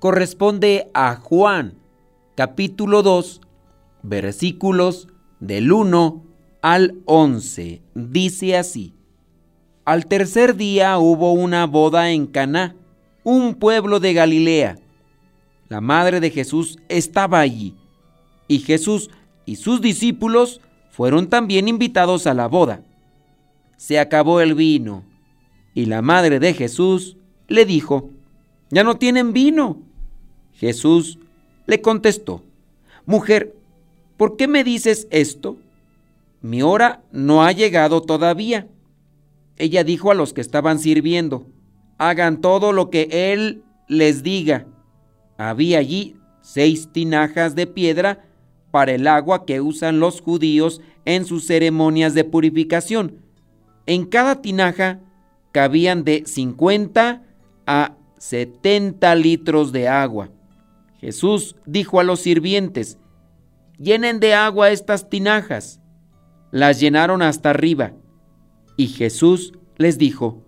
corresponde a Juan, capítulo 2, versículos del 1 al 11. Dice así: Al tercer día hubo una boda en Caná, un pueblo de Galilea. La madre de Jesús estaba allí, y Jesús y sus discípulos fueron también invitados a la boda. Se acabó el vino y la madre de Jesús le dijo, ya no tienen vino. Jesús le contestó, mujer, ¿por qué me dices esto? Mi hora no ha llegado todavía. Ella dijo a los que estaban sirviendo, hagan todo lo que Él les diga. Había allí seis tinajas de piedra para el agua que usan los judíos en sus ceremonias de purificación. En cada tinaja cabían de 50 a 70 litros de agua. Jesús dijo a los sirvientes, llenen de agua estas tinajas. Las llenaron hasta arriba. Y Jesús les dijo,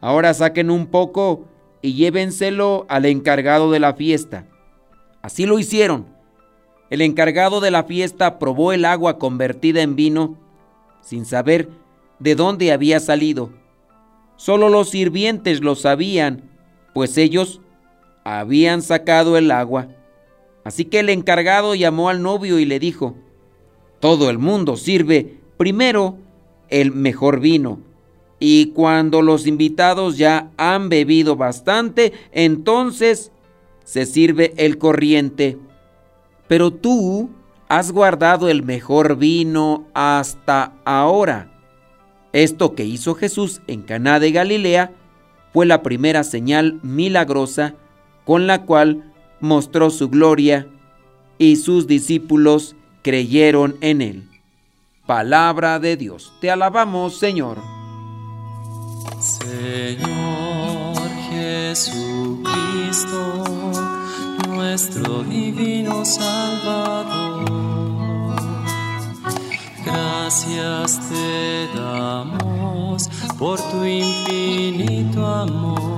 ahora saquen un poco y llévenselo al encargado de la fiesta. Así lo hicieron. El encargado de la fiesta probó el agua convertida en vino sin saber de dónde había salido Solo los sirvientes lo sabían, pues ellos habían sacado el agua. Así que el encargado llamó al novio y le dijo, todo el mundo sirve primero el mejor vino, y cuando los invitados ya han bebido bastante, entonces se sirve el corriente. Pero tú has guardado el mejor vino hasta ahora. Esto que hizo Jesús en Caná de Galilea fue la primera señal milagrosa con la cual mostró su gloria y sus discípulos creyeron en él. Palabra de Dios. Te alabamos, Señor. Señor Jesucristo, nuestro divino Salvador Gracias te damos por tu infinito amor.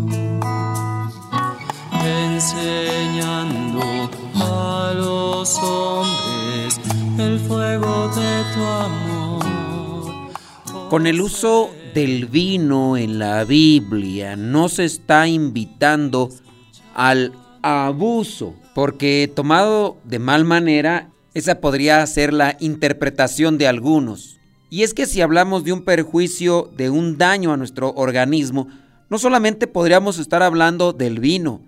enseñando a los hombres el fuego de tu amor. Con el uso del vino en la Biblia no se está invitando al abuso, porque tomado de mal manera esa podría ser la interpretación de algunos. Y es que si hablamos de un perjuicio, de un daño a nuestro organismo, no solamente podríamos estar hablando del vino,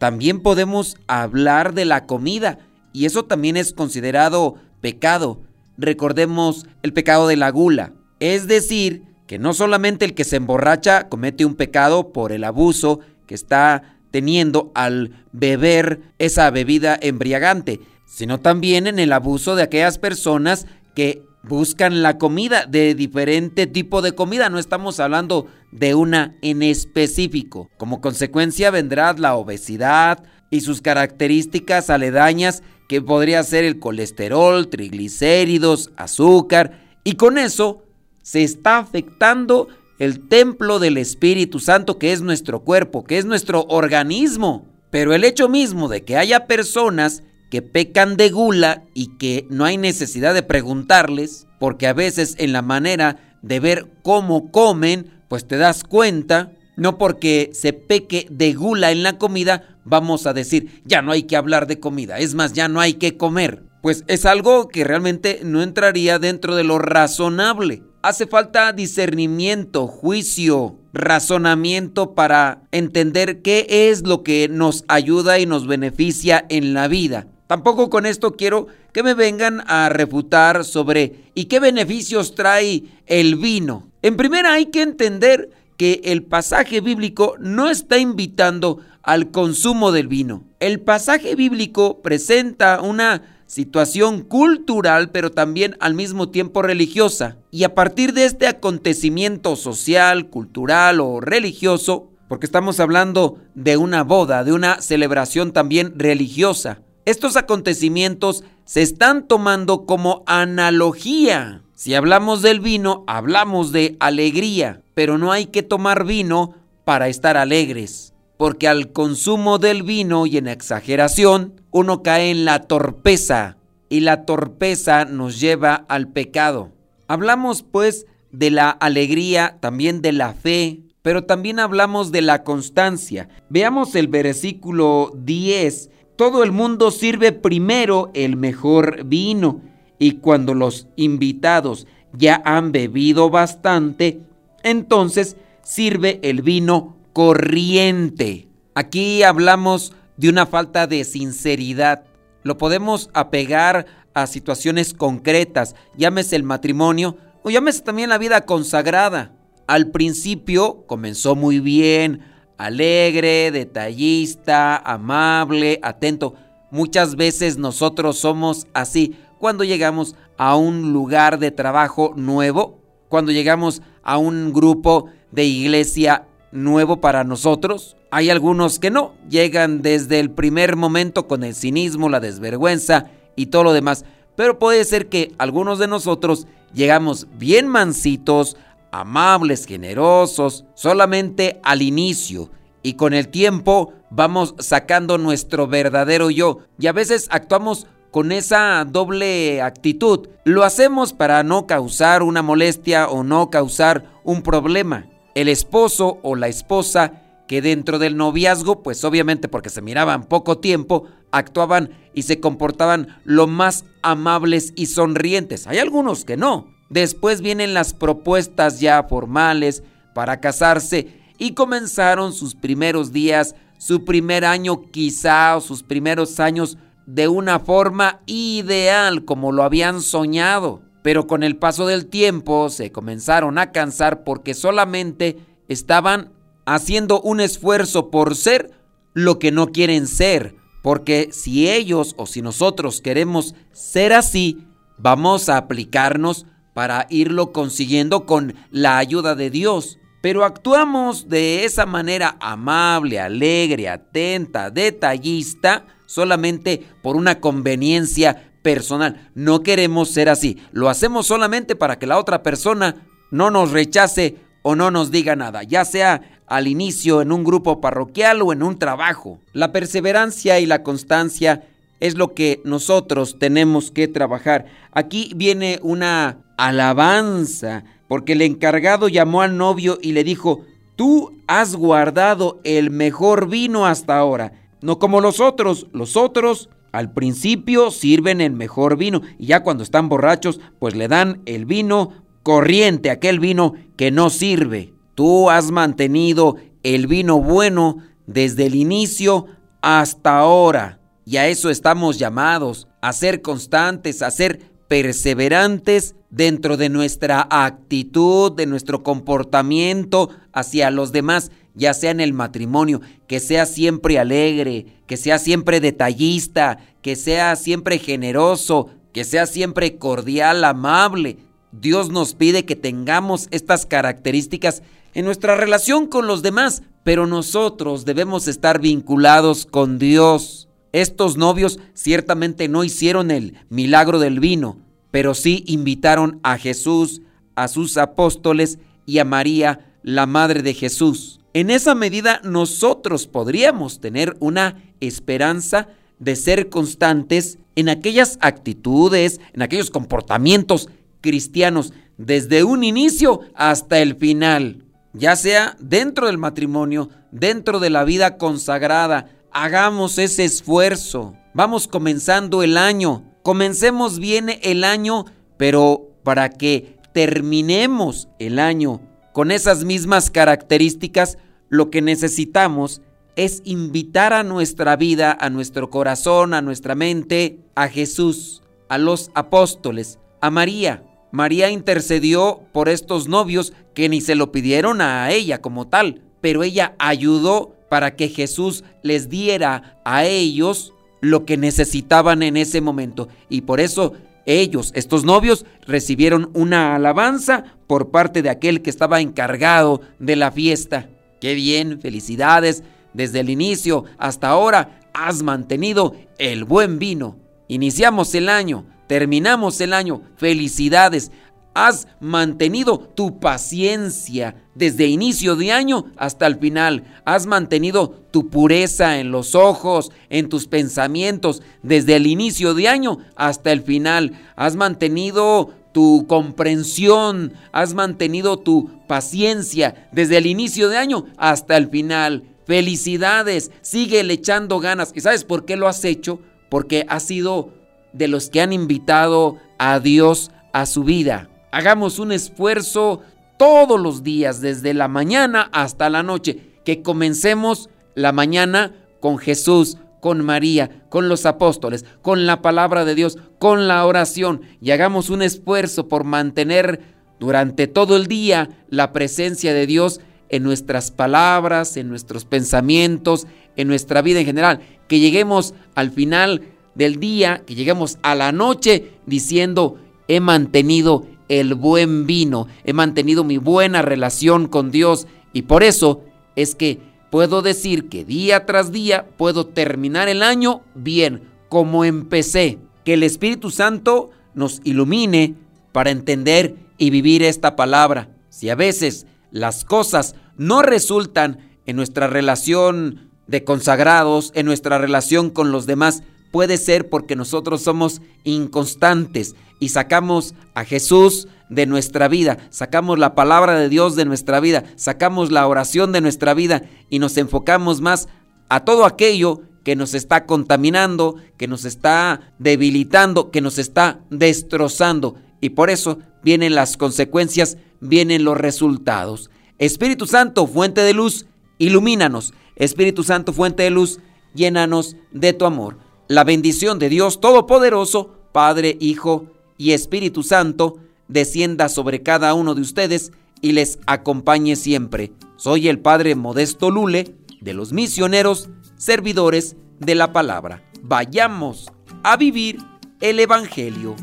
también podemos hablar de la comida, y eso también es considerado pecado. Recordemos el pecado de la gula, es decir, que no solamente el que se emborracha comete un pecado por el abuso que está teniendo al beber esa bebida embriagante, sino también en el abuso de aquellas personas que buscan la comida, de diferente tipo de comida, no estamos hablando de una en específico. Como consecuencia vendrá la obesidad y sus características aledañas que podría ser el colesterol, triglicéridos, azúcar, y con eso se está afectando el templo del Espíritu Santo que es nuestro cuerpo, que es nuestro organismo. Pero el hecho mismo de que haya personas que pecan de gula y que no hay necesidad de preguntarles, porque a veces en la manera de ver cómo comen, pues te das cuenta, No porque se peque de gula en la comida, vamos a decir, ya no hay que hablar de comida, es más, ya no hay que comer. Pues es algo que realmente no entraría dentro de lo razonable. Hace falta discernimiento, juicio, razonamiento para entender qué es lo que nos ayuda y nos beneficia en la vida. Tampoco con esto quiero que me vengan a refutar sobre y qué beneficios trae el vino. En primera hay que entender que el pasaje bíblico no está invitando al consumo del vino. El pasaje bíblico presenta una situación cultural, pero también al mismo tiempo religiosa. Y a partir de este acontecimiento social, cultural o religioso, porque estamos hablando de una boda, de una celebración también religiosa, estos acontecimientos se están tomando como analogía. Si hablamos del vino, hablamos de alegría, pero no hay que tomar vino para estar alegres, porque al consumo del vino y en exageración, uno cae en la torpeza y la torpeza nos lleva al pecado. Hablamos pues de la alegría, también de la fe, pero también hablamos de la constancia. Veamos el versículo 10 todo el mundo sirve primero el mejor vino y cuando los invitados ya han bebido bastante, entonces sirve el vino corriente. Aquí hablamos de una falta de sinceridad. Lo podemos apegar a situaciones concretas, llámese el matrimonio o llámese también la vida consagrada. Al principio comenzó muy bien, alegre, detallista, amable, atento. Muchas veces nosotros somos así cuando llegamos a un lugar de trabajo nuevo, cuando llegamos a un grupo de iglesia nuevo para nosotros. Hay algunos que no, llegan desde el primer momento con el cinismo, la desvergüenza y todo lo demás. Pero puede ser que algunos de nosotros llegamos bien mansitos, amables, generosos, solamente al inicio. Y con el tiempo vamos sacando nuestro verdadero yo. Y a veces actuamos con esa doble actitud. Lo hacemos para no causar una molestia o no causar un problema. El esposo o la esposa que dentro del noviazgo, pues obviamente porque se miraban poco tiempo, actuaban y se comportaban lo más amables y sonrientes. Hay algunos que no. Después vienen las propuestas ya formales para casarse y comenzaron sus primeros días, su primer año quizá o sus primeros años de una forma ideal como lo habían soñado. Pero con el paso del tiempo se comenzaron a cansar porque solamente estaban haciendo un esfuerzo por ser lo que no quieren ser. Porque si ellos o si nosotros queremos ser así, vamos a aplicarnos para irlo consiguiendo con la ayuda de Dios. Pero actuamos de esa manera amable, alegre, atenta, detallista, solamente por una conveniencia personal. No queremos ser así. Lo hacemos solamente para que la otra persona no nos rechace o no nos diga nada, ya sea al inicio en un grupo parroquial o en un trabajo. La perseverancia y la constancia es lo que nosotros tenemos que trabajar. Aquí viene una alabanza, porque el encargado llamó al novio y le dijo, tú has guardado el mejor vino hasta ahora, no como los otros, los otros al principio sirven el mejor vino y ya cuando están borrachos pues le dan el vino corriente, aquel vino que no sirve. Tú has mantenido el vino bueno desde el inicio hasta ahora. Y a eso estamos llamados, a ser constantes, a ser perseverantes dentro de nuestra actitud, de nuestro comportamiento hacia los demás, ya sea en el matrimonio, que sea siempre alegre, que sea siempre detallista, que sea siempre generoso, que sea siempre cordial, amable. Dios nos pide que tengamos estas características en nuestra relación con los demás, pero nosotros debemos estar vinculados con Dios. Estos novios ciertamente no hicieron el milagro del vino, pero sí invitaron a Jesús, a sus apóstoles y a María, la madre de Jesús. En esa medida nosotros podríamos tener una esperanza de ser constantes en aquellas actitudes, en aquellos comportamientos cristianos, desde un inicio hasta el final. ya sea dentro del matrimonio, dentro de la vida consagrada. Hagamos ese esfuerzo. Vamos comenzando el año. Comencemos bien el año, pero para que terminemos el año con esas mismas características, lo que necesitamos es invitar a nuestra vida, a nuestro corazón, a nuestra mente, a Jesús, a los apóstoles, a María. María intercedió por estos novios que ni se lo pidieron a ella como tal, pero ella ayudó para que Jesús les diera a ellos lo que necesitaban en ese momento. Y por eso ellos, estos novios, recibieron una alabanza por parte de aquel que estaba encargado de la fiesta. Qué bien, felicidades. Desde el inicio hasta ahora has mantenido el buen vino. Iniciamos el año, terminamos el año. Felicidades. Has mantenido tu paciencia desde inicio de año hasta el final. Has mantenido tu pureza en los ojos, en tus pensamientos, desde el inicio de año hasta el final. Has mantenido tu comprensión, has mantenido tu paciencia desde el inicio de año hasta el final. Felicidades, sigue echando ganas. ¿Y sabes por qué lo has hecho? Porque has sido de los que han invitado a Dios a su vida. Hagamos un esfuerzo todos los días, desde la mañana hasta la noche, que comencemos la mañana con Jesús, con María, con los apóstoles, con la palabra de Dios, con la oración y hagamos un esfuerzo por mantener durante todo el día la presencia de Dios en nuestras palabras, en nuestros pensamientos, en nuestra vida en general. Que lleguemos al final del día, que lleguemos a la noche diciendo, he mantenido el buen vino, he mantenido mi buena relación con Dios y por eso es que puedo decir que día tras día puedo terminar el año bien, como empecé. Que el Espíritu Santo nos ilumine para entender y vivir esta palabra. Si a veces las cosas no resultan en nuestra relación de consagrados, en nuestra relación con los demás, puede ser porque nosotros somos inconstantes y sacamos a Jesús de nuestra vida, sacamos la palabra de Dios de nuestra vida, sacamos la oración de nuestra vida y nos enfocamos más a todo aquello que nos está contaminando, que nos está debilitando, que nos está destrozando. Y por eso vienen las consecuencias, vienen los resultados. Espíritu Santo, fuente de luz, ilumínanos. Espíritu Santo, fuente de luz, llénanos de tu amor. La bendición de Dios Todopoderoso, Padre, Hijo y Espíritu Santo, descienda sobre cada uno de ustedes y les acompañe siempre. Soy el Padre Modesto Lule, de los misioneros, servidores de la palabra. Vayamos a vivir el Evangelio.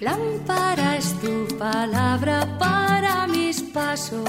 Lámpara tu palabra para mis pasos,